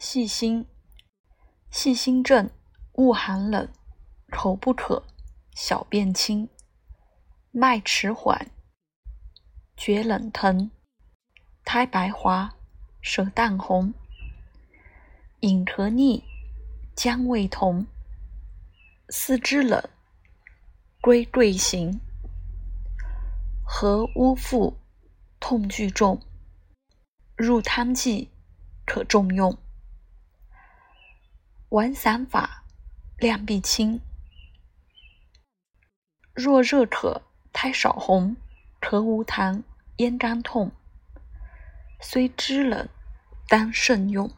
细心，细心症，恶寒冷，口不渴，小便清，脉迟缓，觉冷疼，苔白滑，舌淡红，饮咳腻，姜味同，四肢冷，归桂行，和污腹，痛剧重，入汤剂，可重用。玩散法，量必轻。若热渴，苔少红，咳无痰，咽干痛，虽知冷，当慎用。